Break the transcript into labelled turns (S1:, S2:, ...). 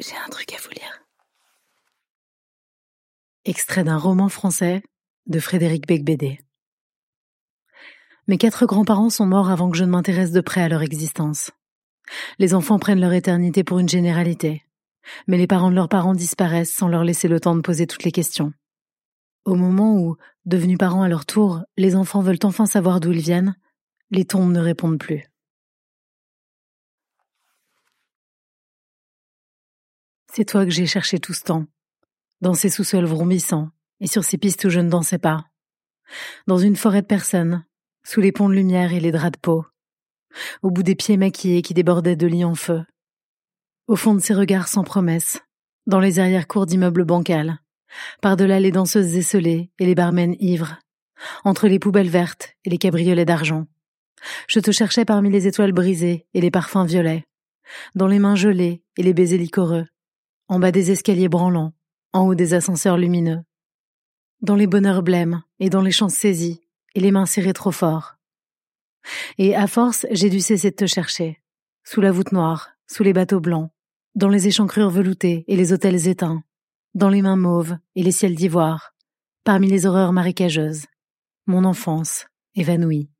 S1: J'ai un truc à vous lire.
S2: Extrait d'un roman français de Frédéric Becbédé. Mes quatre grands-parents sont morts avant que je ne m'intéresse de près à leur existence. Les enfants prennent leur éternité pour une généralité, mais les parents de leurs parents disparaissent sans leur laisser le temps de poser toutes les questions. Au moment où, devenus parents à leur tour, les enfants veulent enfin savoir d'où ils viennent, les tombes ne répondent plus. C'est toi que j'ai cherché tout ce temps, dans ces sous-sols vrombissants et sur ces pistes où je ne dansais pas, dans une forêt de personnes, sous les ponts de lumière et les draps de peau, au bout des pieds maquillés qui débordaient de lits en feu, au fond de ces regards sans promesse, dans les arrière-cours d'immeubles bancals, par-delà les danseuses esselées et les barmen ivres, entre les poubelles vertes et les cabriolets d'argent. Je te cherchais parmi les étoiles brisées et les parfums violets, dans les mains gelées et les baisers liquoreux, en bas des escaliers branlants, en haut des ascenseurs lumineux, dans les bonheurs blêmes et dans les champs saisis et les mains serrées trop fort. Et à force, j'ai dû cesser de te chercher, sous la voûte noire, sous les bateaux blancs, dans les échancrures veloutées et les hôtels éteints, dans les mains mauves et les ciels d'ivoire, parmi les horreurs marécageuses, mon enfance évanouie.